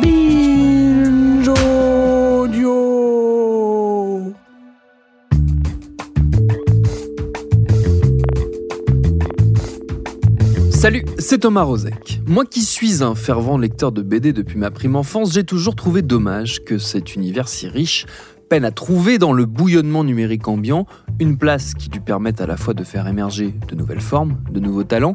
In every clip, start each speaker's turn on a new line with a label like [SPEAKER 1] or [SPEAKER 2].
[SPEAKER 1] Binge.
[SPEAKER 2] Salut, c'est Thomas Rozek. Moi qui suis un fervent lecteur de BD depuis ma prime enfance, j'ai toujours trouvé dommage que cet univers si riche peine à trouver dans le bouillonnement numérique ambiant une place qui lui permette à la fois de faire émerger de nouvelles formes, de nouveaux talents,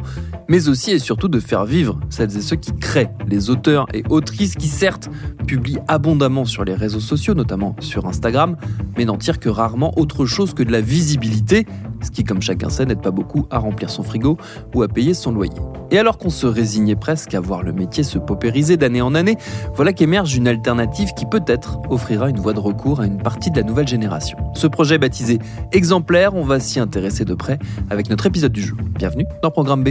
[SPEAKER 2] mais aussi et surtout de faire vivre celles et ceux qui créent, les auteurs et autrices qui certes publient abondamment sur les réseaux sociaux, notamment sur Instagram, mais n'en tirent que rarement autre chose que de la visibilité, ce qui comme chacun sait n'aide pas beaucoup à remplir son frigo ou à payer son loyer. Et alors qu'on se résignait presque à voir le métier se paupériser d'année en année, voilà qu'émerge une alternative qui peut-être offrira une voie de recours à une partie de la nouvelle génération. Ce projet baptisé Exemplaire, on va s'y intéresser de près avec notre épisode du jour. Bienvenue dans Programme B.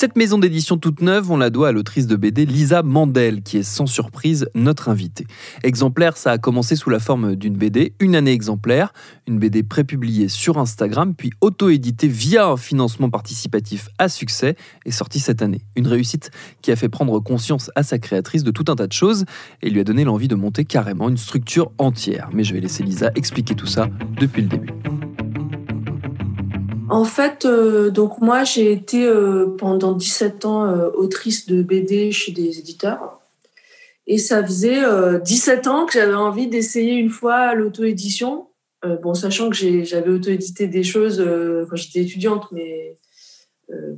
[SPEAKER 2] Cette maison d'édition toute neuve, on la doit à l'autrice de BD Lisa Mandel, qui est sans surprise notre invitée. Exemplaire, ça a commencé sous la forme d'une BD, une année exemplaire, une BD prépubliée sur Instagram, puis auto-éditée via un financement participatif à succès et sortie cette année. Une réussite qui a fait prendre conscience à sa créatrice de tout un tas de choses et lui a donné l'envie de monter carrément une structure entière. Mais je vais laisser Lisa expliquer tout ça depuis le début.
[SPEAKER 3] En fait, euh, donc moi, j'ai été euh, pendant 17 ans euh, autrice de BD chez des éditeurs. Et ça faisait 17 ans que j'avais envie d'essayer une fois l'auto-édition. bon, sachant que j'avais auto-édité des choses quand j'étais étudiante, mais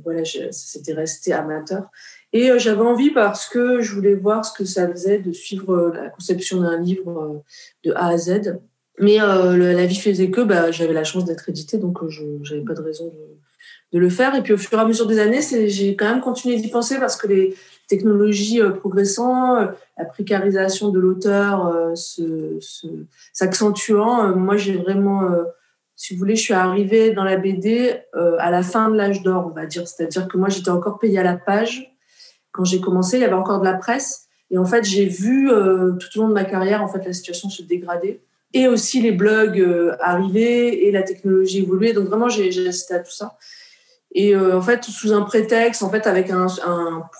[SPEAKER 3] voilà, c'était resté amateur. Et j'avais envie parce que je voulais voir ce que ça faisait de suivre la conception d'un livre de A à Z. Mais euh, la vie faisait que bah, j'avais la chance d'être édité, donc euh, je n'avais pas de raison de, le faire. Et puis au fur et à mesure des années, j'ai quand même continué d'y penser parce que les technologies euh, progressant, la précarisation de l'auteur s'accentuant, moi j'ai vraiment, si vous voulez, je suis arrivée dans la BD à la fin de l'âge d'or, on va dire. C'est-à-dire que moi j'étais encore payée à la page. Quand j'ai commencé, il y avait encore de la presse. Et en fait, j'ai vu tout au long de ma carrière en fait la situation se dégrader et aussi les blogs euh, arriver et la technologie évoluer. Donc vraiment, j'ai assisté à tout ça. Et euh, en fait, sous un prétexte, en fait, avec un,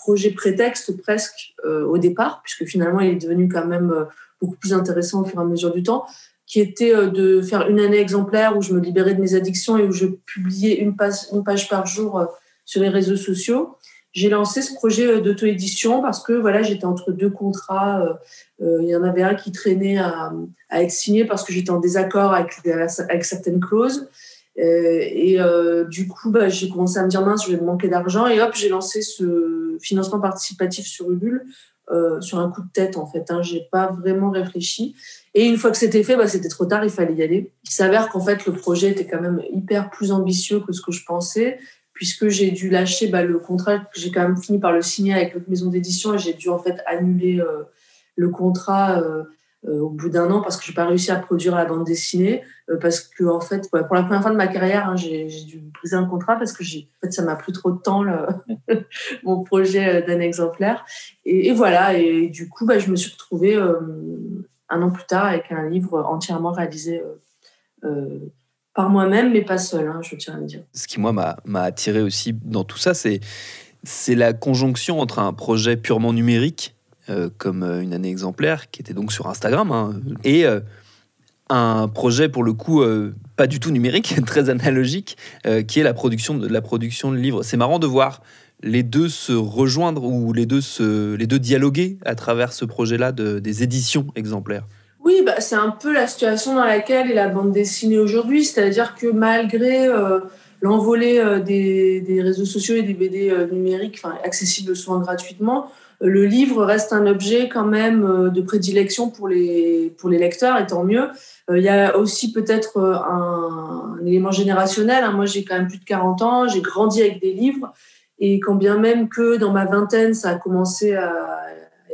[SPEAKER 3] projet prétexte presque euh, au départ, puisque finalement, il est devenu quand même beaucoup plus intéressant au fur et à mesure du temps, qui était de faire une année exemplaire où je me libérais de mes addictions et où je publiais une page, une page par jour sur les réseaux sociaux j'ai lancé ce projet d'auto-édition parce que voilà, j'étais entre deux contrats. Il y en avait un qui traînait à, être signé parce que j'étais en désaccord avec, certaines clauses. et euh, du coup, bah, j'ai commencé à me dire mince, je vais me manquer d'argent. Et hop, j'ai lancé ce financement participatif sur euh, sur un coup de tête en fait. Hein, j'ai pas vraiment réfléchi. Et une fois que c'était fait, bah, c'était trop tard, il fallait y aller. Il s'avère qu'en fait, le projet était quand même hyper plus ambitieux que ce que je pensais puisque j'ai dû lâcher bah, le contrat j'ai quand même fini par le signer avec l'autre maison d'édition et j'ai dû en fait annuler euh, le contrat euh, euh, au bout d'un an parce que j'ai pas réussi à produire la bande dessinée euh, parce que en fait pour la première fois de ma carrière hein, j'ai dû briser un contrat parce que en fait ça m'a pris trop de temps mon projet d'un exemplaire et, voilà et du coup bah, je me suis retrouvée un an plus tard avec un livre entièrement réalisé par moi-même, mais pas seul, hein, je tiens à le dire.
[SPEAKER 2] Ce qui, moi, m'a attiré aussi dans tout ça, c'est la conjonction entre un projet purement numérique, euh, comme euh, une année exemplaire, qui était donc sur Instagram, hein, et euh, un projet, pour le coup, pas du tout numérique, très analogique, qui est la production de, la production de livres. C'est marrant de voir les deux se rejoindre ou les deux, se, les deux dialoguer à travers ce projet-là de, des éditions exemplaires.
[SPEAKER 3] Oui, bah, c'est un peu la situation dans laquelle est la bande dessinée aujourd'hui, c'est-à-dire que malgré l'envolée des, des, réseaux sociaux et des BD numériques, enfin, accessibles souvent gratuitement, le livre reste un objet quand même de prédilection pour les, pour les lecteurs, et tant mieux. Il y a aussi peut-être un, un, élément générationnel. Hein. Moi, j'ai quand même plus de 40 ans, j'ai grandi avec des livres. Et quand bien même que dans ma vingtaine, ça a commencé à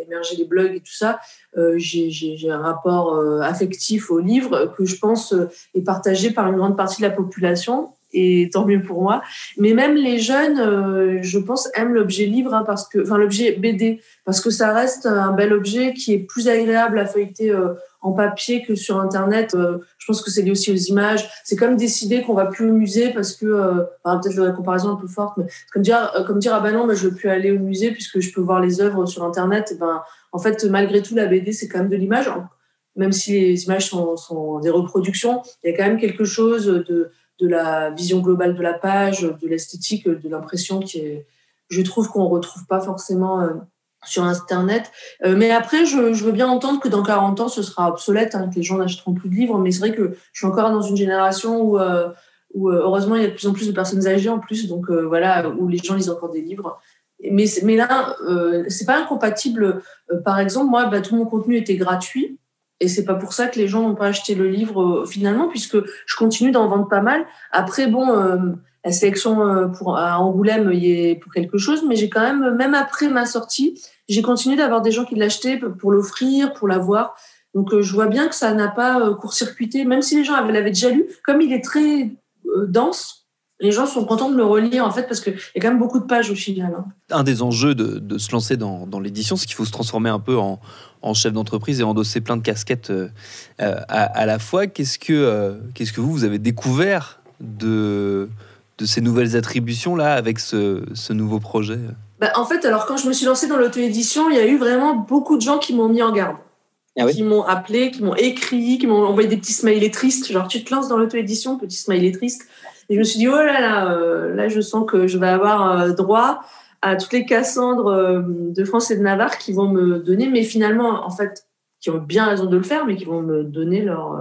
[SPEAKER 3] émerger les blogs et tout ça, euh, j'ai un rapport euh, affectif au livre que je pense euh, est partagé par une grande partie de la population et tant mieux pour moi. Mais même les jeunes, je pense, aiment l'objet livre, hein, parce que, enfin l'objet BD, parce que ça reste un bel objet qui est plus agréable à feuilleter en papier que sur Internet. Euh, je pense que c'est lié aussi aux images. C'est comme décider qu'on va plus au musée parce que, euh, peut-être la comparaison un peu forte, mais comme dire, euh, comme dire ah ben non, ben je veux plus aller au musée puisque je peux voir les œuvres sur Internet. Et ben, en fait, malgré tout, la BD c'est quand même de l'image, même si les images sont, des reproductions. Il y a quand même quelque chose de, de la vision globale de la page, de l'esthétique, de l'impression qui est, je trouve qu'on retrouve pas forcément sur Internet. Euh, mais après, je, veux bien entendre que dans 40 ans, ce sera obsolète, hein, que les gens n'achèteront plus de livres. Mais c'est vrai que je suis encore dans une génération où, euh, où euh, heureusement, il y a de plus en plus de personnes âgées en plus. Donc voilà, où les gens lisent encore des livres. Mais, mais là, c'est pas incompatible. par exemple, moi, bah, tout mon contenu était gratuit. Et c'est pas pour ça que les gens n'ont pas acheté le livre finalement, puisque je continue d'en vendre pas mal. Après, bon, la sélection pour, à Angoulême y est pour quelque chose, mais j'ai quand même, même après ma sortie, j'ai continué d'avoir des gens qui l'achetaient pour l'offrir, pour l'avoir. Donc euh, je vois bien que ça n'a pas euh, court-circuité, même si les gens l'avaient déjà lu, comme il est très euh, dense, les gens sont contents de le relire en fait parce qu'il y a quand même beaucoup de pages au final. Hein.
[SPEAKER 2] Un des enjeux de, se lancer dans, l'édition, c'est qu'il faut se transformer un peu en, chef d'entreprise et endosser plein de casquettes à, la fois. Qu'est-ce que, qu'est-ce que vous, vous avez découvert de, de ces nouvelles attributions là avec ce, ce nouveau projet?
[SPEAKER 3] Bah, en fait, alors quand je me suis lancée dans l'auto-édition, il y a eu vraiment beaucoup de gens qui m'ont mis en garde. Ah qui m'ont appelé, qui m'ont écrit, qui m'ont envoyé des petits smileys tristes, genre tu te lances dans l'auto-édition, petit smiley triste. Et je me suis dit, oh là là, euh, là je sens que je vais avoir euh, droit à toutes les Cassandres euh, de France et de Navarre qui vont me donner, mais finalement, en fait, qui ont bien raison de le faire, mais qui vont me donner leur,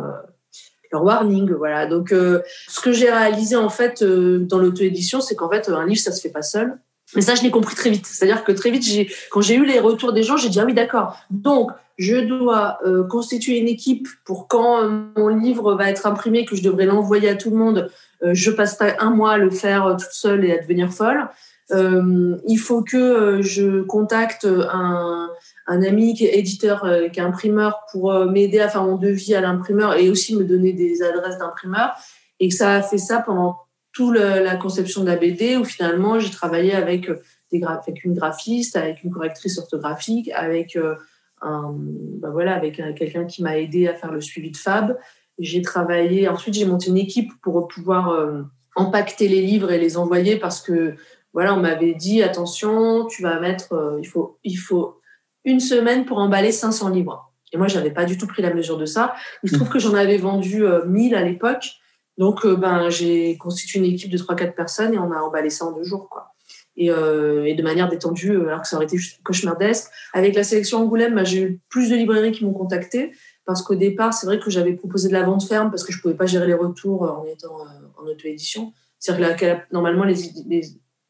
[SPEAKER 3] leur warning. Voilà. Donc, ce que j'ai réalisé en fait dans l'auto-édition, c'est qu'en fait, un livre, ça se fait pas seul. Mais ça, je l'ai compris très vite. C'est-à-dire que très vite, quand j'ai eu les retours des gens, j'ai dit ah oui, d'accord. Donc, je dois euh, constituer une équipe pour quand euh, mon livre va être imprimé, que je devrais l'envoyer à tout le monde. Euh, je passe pas un mois à le faire toute seule et à devenir folle. il faut que je contacte un, un ami qui est éditeur, qui est imprimeur, pour m'aider à faire mon devis à l'imprimeur et aussi me donner des adresses d'imprimeur. Et ça a fait ça pendant toute la conception de la BD où finalement j'ai travaillé avec, euh, avec une graphiste, avec une correctrice orthographique, avec, euh, un, ben voilà, avec quelqu'un qui m'a aidé à faire le suivi de Fab. J'ai travaillé, ensuite j'ai monté une équipe pour pouvoir euh, empaqueter les livres et les envoyer parce que voilà, on m'avait dit attention, tu vas mettre, il, faut, il faut une semaine pour emballer 500 livres. Et moi, je n'avais pas du tout pris la mesure de ça. Il se trouve que j'en avais vendu 1000 à l'époque. Donc, euh, ben, j'ai constitué une équipe de 3-4 personnes et on a emballé ça en deux jours. Quoi. Et, euh, et de manière détendue, euh, alors que ça aurait été juste cauchemardesque. Avec la sélection Angoulême, ben, j'ai eu plus de librairies qui m'ont contacté parce qu'au départ, c'est vrai que j'avais proposé de la vente ferme parce que je pouvais pas gérer les retours en étant en auto-édition. C'est-à-dire que normalement, les, les,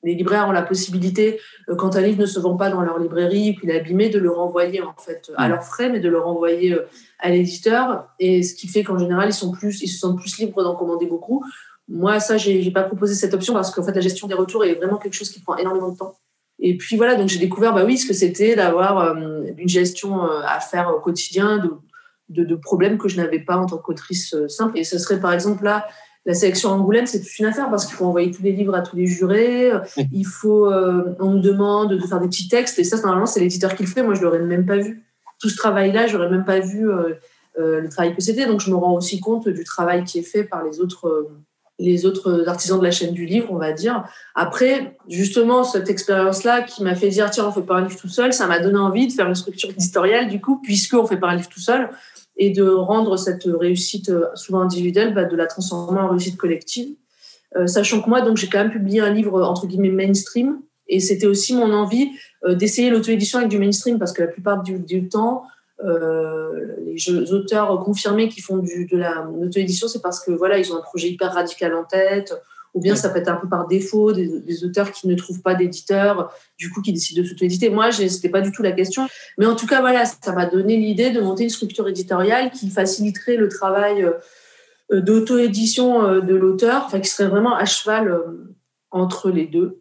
[SPEAKER 3] les libraires ont la possibilité, euh, quand un livre ne se vend pas dans leur librairie, puis est abîmé, de le renvoyer en fait à mm. leurs frais, mais de le renvoyer euh, à l'éditeur. Et ce qui fait qu'en général, ils sont plus, ils se sentent plus libres d'en commander beaucoup. Moi, ça, j'ai, n'ai pas proposé cette option parce qu'en fait, la gestion des retours est vraiment quelque chose qui prend énormément de temps. Et puis voilà, donc j'ai découvert, bah oui, ce que c'était d'avoir euh, une gestion à faire au quotidien de, de, de problèmes que je n'avais pas en tant qu'autrice simple. Et ce serait par exemple là, la sélection Angoulême, c'est toute une affaire parce qu'il faut envoyer tous les livres à tous les jurés. Il faut, euh, on me demande de faire des petits textes et ça, normalement, c'est l'éditeur qui le fait. Moi, je l'aurais même pas vu. Tout ce travail-là, j'aurais même pas vu euh, euh, le travail que c'était. Donc, je me rends aussi compte du travail qui est fait par les autres, les autres artisans de la chaîne du livre, on va dire. Après, justement, cette expérience-là qui m'a fait dire, tiens, on fait pas un livre tout seul, ça m'a donné envie de faire une structure éditoriale, du coup, puisqu'on fait pas un livre tout seul et de rendre cette réussite euh, souvent individuelle, bah, de la transformer en réussite collective. Euh, sachant que moi, donc, j'ai quand même publié un livre entre guillemets mainstream, et c'était aussi mon envie euh, d'essayer l'auto-édition avec du mainstream, parce que la plupart du, temps, les auteurs confirmés qui font de la auto-édition, c'est parce que voilà, ils ont un projet hyper radical en tête, ou bien ça peut être un peu par défaut des, auteurs qui ne trouvent pas d'éditeur, du coup qui décident de s'auto-éditer. Moi, c'était pas du tout la question, mais en tout cas voilà, ça m'a donné l'idée de monter une structure éditoriale qui faciliterait le travail euh, d'auto-édition euh, de l'auteur, enfin qui serait vraiment à cheval euh, entre les deux.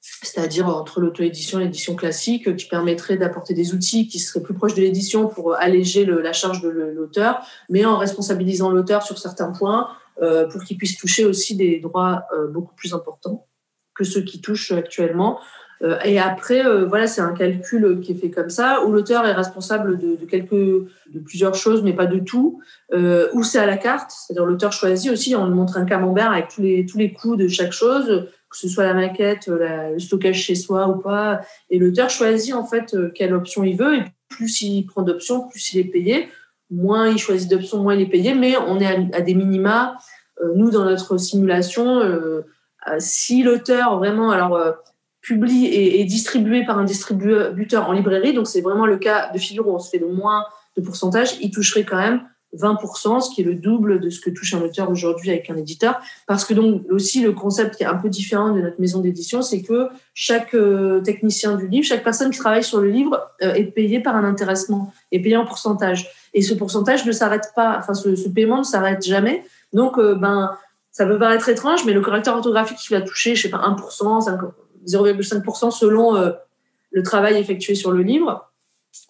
[SPEAKER 3] C'est-à-dire entre l'auto-édition et l'édition classique, qui permettrait d'apporter des outils qui seraient plus proches de l'édition pour alléger la charge de l'auteur, mais en responsabilisant l'auteur sur certains points, euh, pour qu'il puisse toucher aussi des droits euh, beaucoup plus importants que ceux qui touchent actuellement. Euh, et après, voilà, c'est un calcul qui est fait comme ça, où l'auteur est responsable de, quelques, de plusieurs choses, mais pas de tout. Où c'est à la carte, c'est-à-dire l'auteur choisit aussi, on montre un camembert avec tous les, tous les coûts de chaque chose, que ce soit la maquette, le stockage chez soi ou pas. Et l'auteur choisit en fait quelle option il veut. Et plus il prend d'options, plus il est payé moins il choisit d'options, moins il est payé, mais on est à, des minima. Euh, nous, dans notre simulation, euh, euh, si l'auteur vraiment alors publie et est distribué par un distributeur en librairie, donc c'est vraiment le cas de figure où on se fait le moins de pourcentage, il toucherait quand même 20%, ce qui est le double de ce que touche un auteur aujourd'hui avec un éditeur. Parce que donc aussi le concept qui est un peu différent de notre maison d'édition, c'est que chaque technicien du livre, chaque personne qui travaille sur le livre est payé par un intéressement, est payé en pourcentage. Et ce pourcentage ne s'arrête pas, enfin, ce, paiement ne s'arrête jamais. Donc, euh, ben, ça peut paraître étrange, mais le correcteur orthographique qui va toucher, je sais pas, 1%, 0,5% selon euh, le travail effectué sur le livre,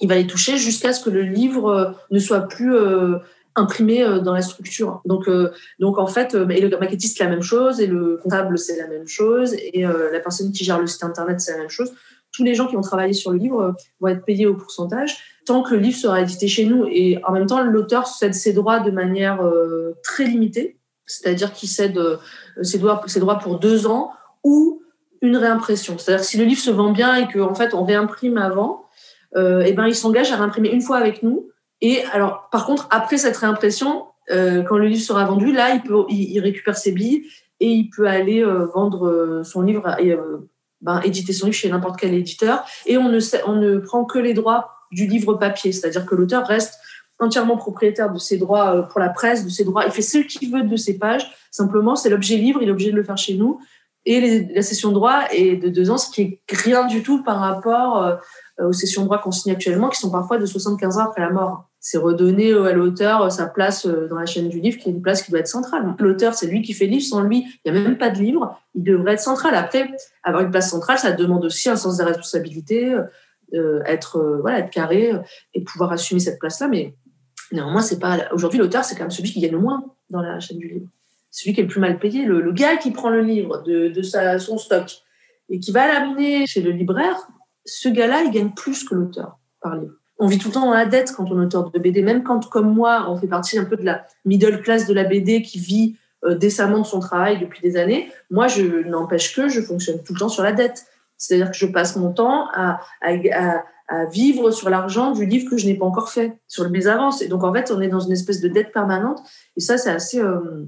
[SPEAKER 3] il va les toucher jusqu'à ce que le livre euh, ne soit plus imprimé dans la structure. Donc, donc en fait, et le maquettiste, c'est la même chose, et le comptable, c'est la même chose, et la personne qui gère le site internet, c'est la même chose. Tous les gens qui ont travaillé sur le livre vont être payés au pourcentage tant que le livre sera édité chez nous. Et en même temps, l'auteur cède ses droits de manière euh, très limitée, c'est-à-dire qu'il cède euh, ses, droits, ses droits pour deux ans ou une réimpression. C'est-à-dire si le livre se vend bien et qu'en fait on réimprime avant, euh, et ben il s'engage à réimprimer une fois avec nous. Et alors, par contre, après cette réimpression, euh, quand le livre sera vendu, là, il peut, il, récupère ses billes et il peut aller vendre son livre ben, éditer son livre chez n'importe quel éditeur. Et on ne, on ne prend que les droits du livre papier, c'est-à-dire que l'auteur reste entièrement propriétaire de ses droits euh, pour la presse, de ses droits, il fait ce qu'il veut de ses pages, simplement c'est l'objet livre, il est obligé de le faire chez nous, et la session de droit est de deux ans, ce qui est rien du tout par rapport euh, aux sessions de droit qu'on signe actuellement, qui sont parfois de 75 ans après la mort. C'est redonner à l'auteur sa place euh, dans la chaîne du livre, qui est une place qui doit être centrale. L'auteur, c'est lui qui fait le livre, sans lui, il n'y a même pas de livre, il devrait être central. Après, avoir une place centrale, ça demande aussi un sens des responsabilités, euh, être euh, être carré euh, et pouvoir assumer cette place-là. Mais néanmoins, c'est pas aujourd'hui l'auteur, c'est quand même celui qui gagne le moins dans la chaîne du livre. Celui qui est le plus mal payé, le, gars qui prend le livre de, de son stock et qui va l'amener chez le libraire, ce gars-là, il gagne plus que l'auteur par livre. On vit tout le temps dans la dette quand on est auteur de BD, même quand, comme moi, on fait partie un peu de la middle class de la BD qui vit décemment de son travail depuis des années. Moi, je n'empêche que je fonctionne tout le temps sur la dette. C'est-à-dire que je passe mon temps à, vivre sur l'argent du livre que je n'ai pas encore fait, sur mes avances. Et donc, en fait, on est dans une espèce de dette permanente. Et ça, c'est assez... Euh,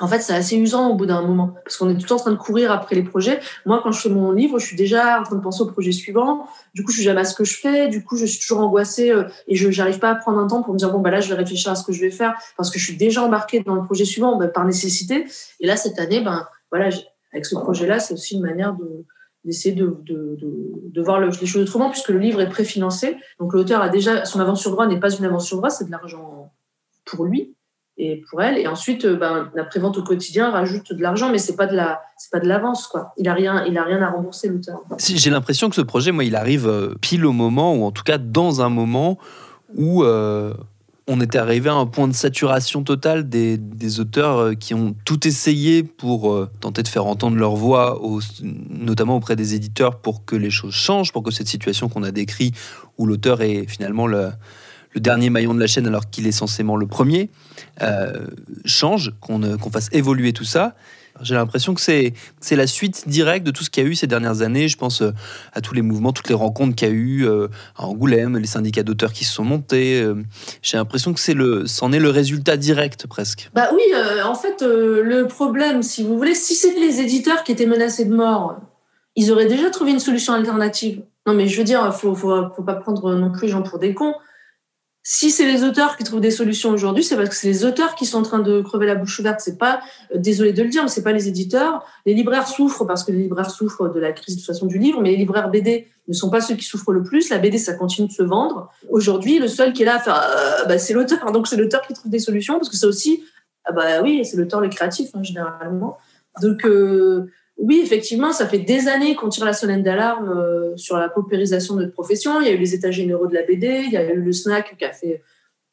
[SPEAKER 3] en fait, c'est assez usant au bout d'un moment, parce qu'on est tout le temps en train de courir après les projets. Moi, quand je fais mon livre, je suis déjà en train de penser au projet suivant. Du coup, je suis jamais à ce que je fais. Du coup, je suis toujours angoissée euh, et je n'arrive pas à prendre un temps pour me dire bon bah là, je vais réfléchir à ce que je vais faire parce que je suis déjà embarquée dans le projet suivant bah, par nécessité. Et là, cette année, ben voilà, avec ce projet-là, c'est aussi une manière de d'essayer de, de, de, voir les choses autrement, puisque le livre est préfinancé. Donc l'auteur a déjà, son avance sur droit n'est pas une avance sur droit, c'est de l'argent pour lui et pour elle. Et ensuite, euh, ben, la prévente au quotidien rajoute de l'argent, mais c'est pas de la, c'est pas de l'avance, quoi. Il a rien, il a rien à rembourser l'auteur.
[SPEAKER 2] J'ai l'impression que ce projet, moi, il arrive euh, pile au moment, ou en tout cas dans un moment où euh, on était arrivé à un point de saturation totale des, auteurs qui ont tout essayé pour tenter de faire entendre leur voix, notamment auprès des éditeurs, pour que les choses changent, pour que cette situation qu'on a décrite, où l'auteur est finalement le, dernier maillon de la chaîne alors qu'il est censément le premier, euh, change, qu'on fasse évoluer tout ça. J'ai l'impression que c'est la suite directe de tout ce qu'il y a eu ces dernières années. Je pense euh, à tous les mouvements, toutes les rencontres qu'il y a eu euh, à Angoulême, les syndicats d'auteurs qui se sont montés. Euh. J'ai l'impression que le, c'en est le résultat direct presque.
[SPEAKER 3] Bah oui, en fait, le problème, si vous voulez, si c'était les éditeurs qui étaient menacés de mort, ils auraient déjà trouvé une solution alternative. Non, mais je veux dire, faut, faut, faut pas prendre non plus les pour des cons Si c'est les auteurs qui trouvent des solutions aujourd'hui, c'est parce que c'est les auteurs qui sont en train de crever la bouche ouverte. C'est pas, euh, désolé de le dire, mais c'est pas les éditeurs. Les libraires souffrent parce que les libraires souffrent de la crise de toute façon du livre, mais les libraires BD ne sont pas ceux qui souffrent le plus. La BD, ça continue de se vendre. Aujourd'hui, le seul qui est là à faire, euh, bah, c'est l'auteur. Donc c'est l'auteur qui trouve des solutions parce que c'est aussi, ah bah oui, c'est l'auteur le créatif hein, généralement. Donc euh, oui, effectivement, ça fait des années qu'on tire la sonnette d'alarme euh, sur la paupérisation de notre profession. Il y a eu les états généraux de la BD, il y a eu le SNAC qui a fait,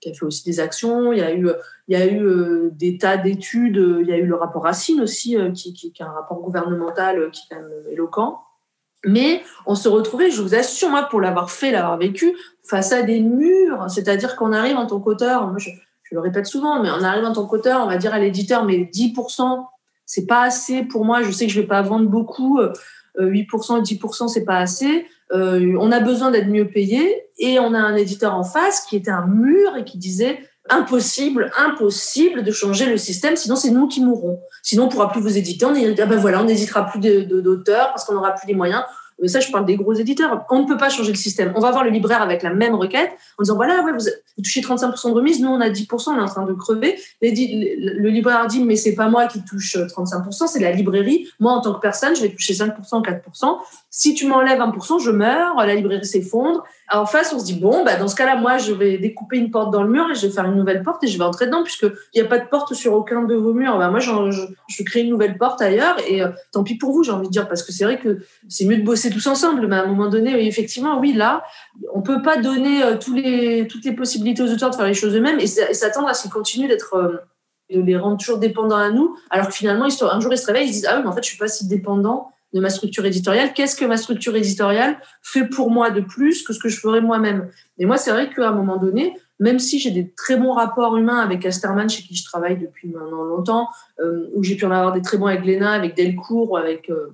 [SPEAKER 3] qui a fait aussi des actions, il y a eu, il y a eu euh, des tas d'études, il y a eu le rapport Racine aussi, euh, qui, qui, est un rapport gouvernemental qui est quand même éloquent. Mais on se retrouvait, je vous assure, moi, pour l'avoir fait, l'avoir vécu, face à des murs. C'est-à-dire qu'on arrive en tant qu'auteur, je, je le répète souvent, mais on arrive en tant qu'auteur, on va dire à l'éditeur, mais 10% c'est pas assez pour moi. Je sais que je vais pas vendre beaucoup. 8% et 10%, c'est pas assez. Euh, on a besoin d'être mieux payé. Et on a un éditeur en face qui était un mur et qui disait impossible, impossible de changer le système, sinon c'est nous qui mourrons. Sinon on pourra plus vous éditer. On ah ben voilà, on n'éditera plus d'auteurs parce qu'on n'aura plus les moyens. Ça, je parle des gros éditeurs. On ne peut pas changer le système. On va voir le libraire avec la même requête en disant voilà, ouais, vous, touchez 35% de remise, nous on a 10%, on est en train de crever. le libraire dit mais c'est pas moi qui touche 35%, c'est la librairie. Moi en tant que personne, je vais toucher 5%, 4%. Si tu m'enlèves 1%, je meurs, la librairie s'effondre. En face, on se dit bon, bah dans ce cas-là, moi je vais découper une porte dans le mur et je vais faire une nouvelle porte et je vais entrer dedans puisque il n'y a pas de porte sur aucun de vos murs. Bah, moi, je, crée une nouvelle porte ailleurs et euh, tant pis pour vous, j'ai envie de dire parce que c'est vrai que c'est mieux de bosser tous ensemble. Mais à un moment donné, effectivement, oui, là, on peut pas donner euh, toutes les possibilités aux auteurs de faire les choses eux-mêmes et, s'attendre à ce qu'ils continuent d'être euh, de les rendre toujours dépendants à nous, alors que finalement, un jour, ils se réveillent, ils se disent ah oui, mais en fait, je suis pas si dépendant de ma structure éditoriale. Qu'est-ce que ma structure éditoriale fait pour moi de plus que ce que je ferais moi-même? Et moi, c'est vrai qu'à un moment donné, même si j'ai des très bons rapports humains avec Asterman, chez qui je travaille depuis maintenant longtemps, euh, où j'ai pu en avoir des très bons avec Léna, avec Delcourt, avec euh,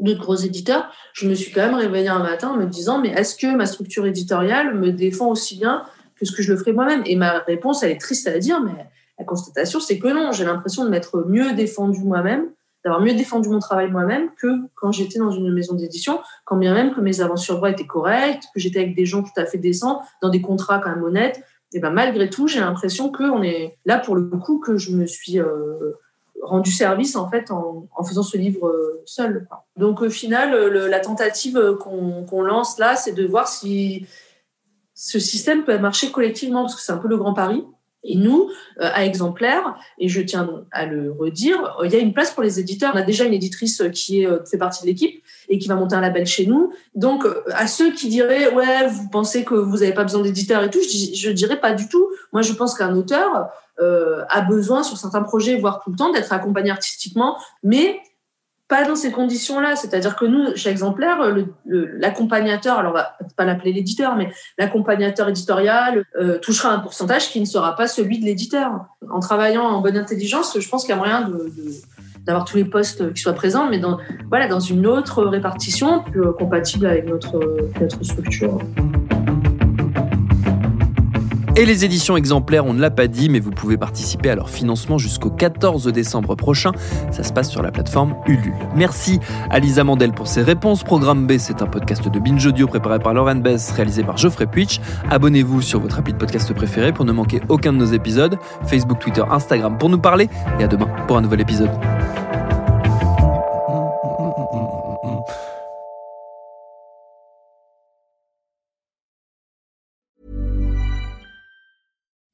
[SPEAKER 3] d'autres gros éditeurs, je me suis quand même réveillée un matin en me disant, mais est-ce que ma structure éditoriale me défend aussi bien que ce que je le ferais moi-même? Et ma réponse, elle est triste à dire, mais la constatation, c'est que non. J'ai l'impression de m'être mieux défendue moi-même d'avoir mieux défendu mon travail moi-même que quand j'étais dans une maison d'édition, quand bien même que mes avances sur droit étaient correctes, que j'étais avec des gens tout à fait décents, dans des contrats quand même honnêtes. Et ben malgré tout, j'ai l'impression qu'on est là pour le coup que je me suis euh, rendu service en fait en, faisant ce livre euh, seul. Donc au final, la tentative qu'on lance là, c'est de voir si ce système peut marcher collectivement, parce que c'est un peu le grand pari. Et nous, euh, à Exemplaire, et je tiens à le redire, euh, il y a une place pour les éditeurs. On a déjà une éditrice qui est, euh, fait partie de l'équipe et qui va monter un label chez nous. Donc, à ceux qui diraient, ouais, vous pensez que vous n'avez pas besoin d'éditeurs et tout, je, je dirais pas du tout. Moi, je pense qu'un auteur a besoin, sur certains projets, voire tout le temps, d'être accompagné artistiquement, mais pas dans ces conditions-là. C'est-à-dire que nous, chez Exemplaire, l'accompagnateur, alors on va pas l'appeler l'éditeur, mais l'accompagnateur éditorial euh, touchera un pourcentage qui ne sera pas celui de l'éditeur. En travaillant en bonne intelligence, je pense qu'il y a moyen d'avoir tous les postes qui soient présents, mais dans, voilà, dans une autre répartition plus compatible avec notre, notre structure.
[SPEAKER 2] Et les éditions exemplaires, on ne l'a pas dit, mais vous pouvez participer à leur financement jusqu'au 14 décembre prochain. Ça se passe sur la plateforme Ulule. Merci à Lisa Mandel pour ses réponses. Programme B, c'est un podcast de Binge Audio préparé par Lauren Bess, réalisé par Geoffrey Puitch. Abonnez-vous sur votre appli de podcast préféré pour ne manquer aucun de nos épisodes. Facebook, Twitter, Instagram pour nous parler. Et à demain pour un nouvel épisode.